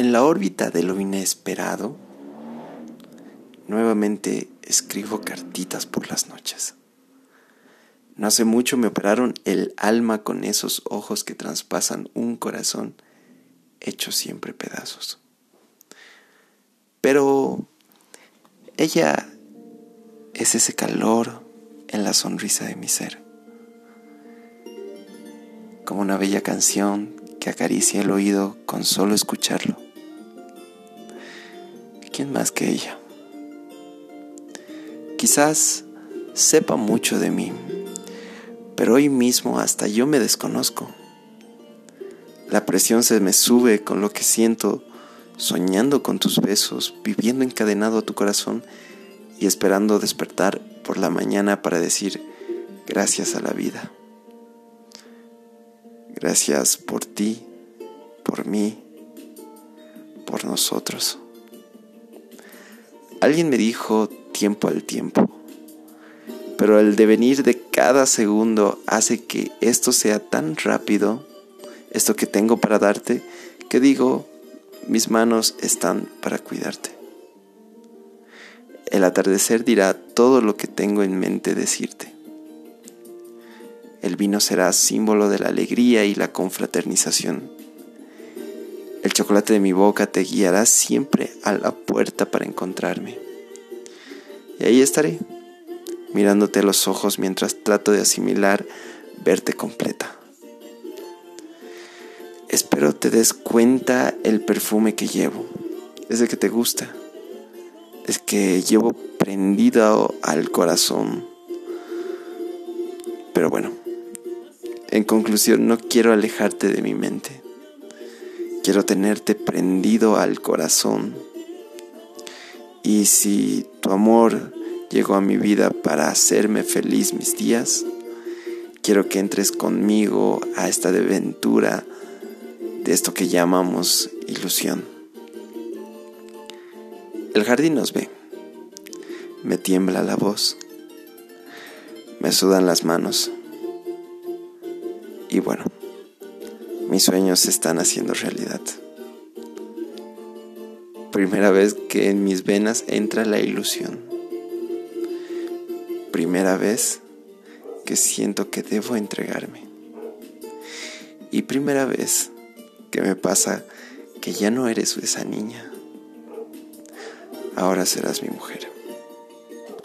en la órbita de lo inesperado, nuevamente escribo cartitas por las noches. No hace mucho me operaron el alma con esos ojos que traspasan un corazón hecho siempre pedazos. Pero ella es ese calor en la sonrisa de mi ser, como una bella canción que acaricia el oído con solo escucharlo. ¿Quién más que ella? Quizás sepa mucho de mí, pero hoy mismo hasta yo me desconozco. La presión se me sube con lo que siento, soñando con tus besos, viviendo encadenado a tu corazón y esperando despertar por la mañana para decir gracias a la vida. Gracias por ti, por mí, por nosotros. Alguien me dijo tiempo al tiempo, pero el devenir de cada segundo hace que esto sea tan rápido, esto que tengo para darte, que digo, mis manos están para cuidarte. El atardecer dirá todo lo que tengo en mente decirte. El vino será símbolo de la alegría y la confraternización. El chocolate de mi boca te guiará siempre a la puerta para encontrarme. Y ahí estaré, mirándote a los ojos mientras trato de asimilar verte completa. Espero te des cuenta el perfume que llevo, ese que te gusta, es que llevo prendido al corazón. Pero bueno, en conclusión, no quiero alejarte de mi mente. Quiero tenerte prendido al corazón. Y si tu amor llegó a mi vida para hacerme feliz mis días, quiero que entres conmigo a esta aventura de esto que llamamos ilusión. El jardín nos ve, me tiembla la voz, me sudan las manos y bueno, mis sueños se están haciendo realidad. Primera vez que en mis venas entra la ilusión. Primera vez que siento que debo entregarme. Y primera vez que me pasa que ya no eres esa niña. Ahora serás mi mujer.